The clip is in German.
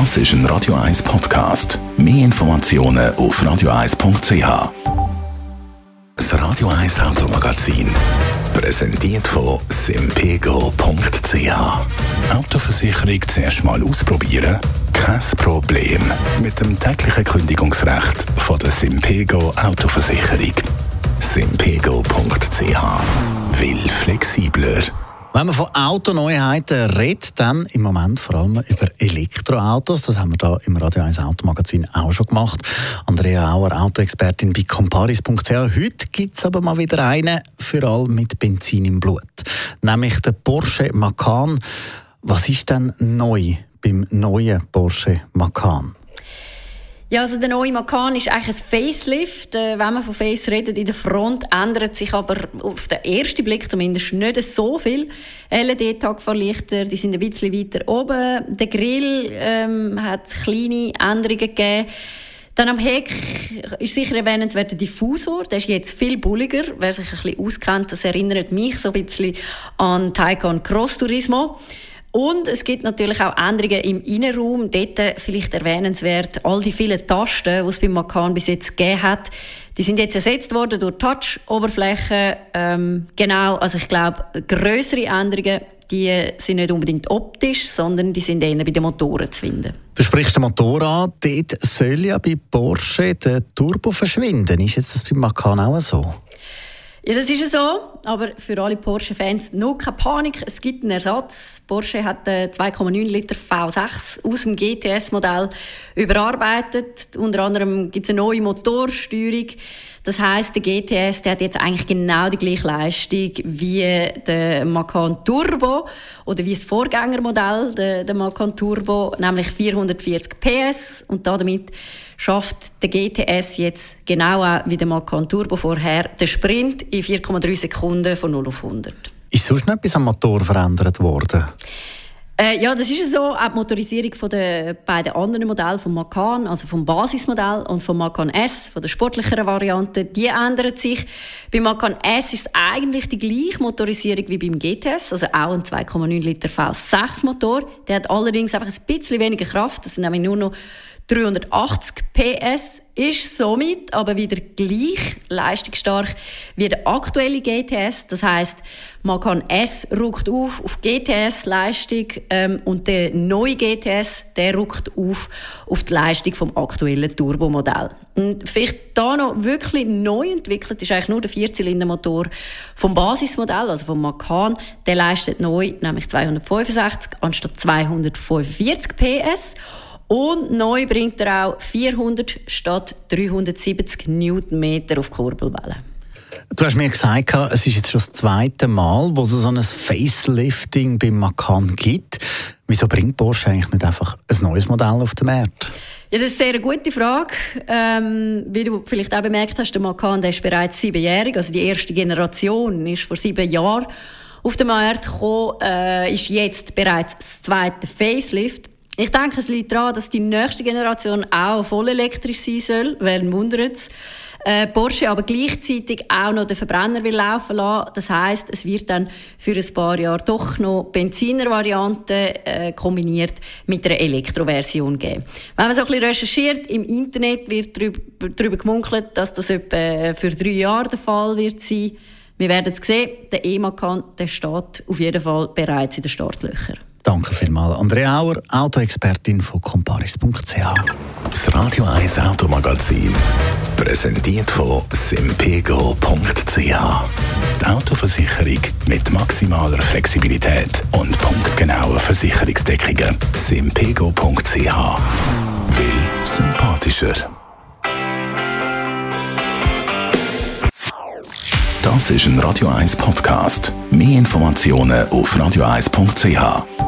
Das ist ein Radio 1 Podcast. Mehr Informationen auf radio1.ch. Das Radio 1 Automagazin. Präsentiert von simpego.ch. Autoversicherung zuerst mal ausprobieren? Kein Problem. Mit dem täglichen Kündigungsrecht von der Simpego Autoversicherung. simpego.ch. Will flexibler. Wenn man von Autoneuheiten redet, dann im Moment vor allem über Elektroautos. Das haben wir da im Radio 1 Automagazin auch schon gemacht. Andrea Auer, Autoexpertin bei comparis.ch. Heute gibt es aber mal wieder einen für alle mit Benzin im Blut. Nämlich der Porsche Macan. Was ist denn neu beim neuen Porsche Macan? Ja, also der neue Macan ist eigentlich ein Facelift. Äh, wenn man von Face redet, in der Front ändert sich aber auf den ersten Blick zumindest nicht so viel. LED-Tagfahrlichter, die sind ein bisschen weiter oben. Der Grill ähm, hat kleine Änderungen gegeben. Dann am Heck ist sicher erwähnenswert der Diffusor. Der ist jetzt viel bulliger. Wer sich ein bisschen auskennt, das erinnert mich so ein bisschen an Taycan Cross Turismo. Und es gibt natürlich auch Änderungen im Innenraum. Dort vielleicht erwähnenswert, all die vielen Tasten, die es beim Macan bis jetzt gegeben hat, die sind jetzt ersetzt worden durch Touch-Oberflächen. Ähm, genau, also ich glaube, größere Änderungen die sind nicht unbedingt optisch, sondern die sind eher bei den Motoren zu finden. Du sprichst den Motor an, dort soll ja bei Porsche der Turbo verschwinden. Ist jetzt das beim Macan auch so? Ja, das ist so. Aber für alle Porsche-Fans noch keine Panik. Es gibt einen Ersatz. Porsche hat einen 2,9 Liter V6 aus dem GTS-Modell überarbeitet. Unter anderem gibt es eine neue Motorsteuerung. Das heißt, der GTS der hat jetzt eigentlich genau die gleiche Leistung wie der Macan Turbo oder wie das Vorgängermodell, der, der Macan Turbo, nämlich 440 PS und damit schafft der GTS jetzt genau wie der Macan Turbo vorher den Sprint in 4,3 Sekunden von 0 auf 100. Ist sonst noch etwas am Motor verändert worden? Äh, ja, das ist so. Auch die Motorisierung von den beiden anderen Modellen, vom Macan, also vom Basismodell und vom Macan S, von der sportlicheren Variante, die ändert sich. Beim Macan S ist es eigentlich die gleiche Motorisierung wie beim GTS, also auch ein 2,9 Liter V6 Motor. Der hat allerdings einfach ein bisschen weniger Kraft. Das sind nämlich nur noch 380 PS ist somit aber wieder gleich leistungsstark wie der aktuelle GTS. Das heißt, man kann S ruckt auf auf GTS-Leistung ähm, und der neue GTS der ruckt auf auf die Leistung vom aktuellen Turbomodell. Und vielleicht da noch wirklich neu entwickelt ist eigentlich nur der Vierzylindermotor vom Basismodell, also vom Macan. Der leistet neu nämlich 265 anstatt 245 PS. Und neu bringt er auch 400 statt 370 Newtonmeter auf Kurbelwelle. Du hast mir gesagt, es ist jetzt schon das zweite Mal, wo es so ein Facelifting beim Macan gibt. Wieso bringt Porsche eigentlich nicht einfach ein neues Modell auf den Markt? Ja, das ist eine sehr gute Frage. Ähm, wie du vielleicht auch bemerkt hast, der Macan der ist bereits siebenjährig. Also die erste Generation ist vor sieben Jahren auf den Markt gekommen, äh, ist jetzt bereits das zweite Facelift. Ich denke, es liegt daran, dass die nächste Generation auch voll elektrisch sein soll. Wer wundert? Äh, Porsche aber gleichzeitig auch noch den Verbrenner will laufen lassen. Das heißt, es wird dann für ein paar Jahre doch noch Benziner-Variante äh, kombiniert mit einer Elektroversion geben. Wenn man so ein bisschen recherchiert, im Internet wird darüber, darüber gemunkelt, dass das etwa für drei Jahre der Fall wird sein. Wir werden es sehen. Der E-Macan, der steht auf jeden Fall bereits in den Startlöchern. Danke vielmals. Andrea Auer, Autoexpertin von comparis.ch. Das Radio 1 Automagazin. Präsentiert von simpego.ch. Die Autoversicherung mit maximaler Flexibilität und punktgenauer Versicherungsdeckungen. simpego.ch. Will sympathischer. Das ist ein Radio 1 Podcast. Mehr Informationen auf radio1.ch.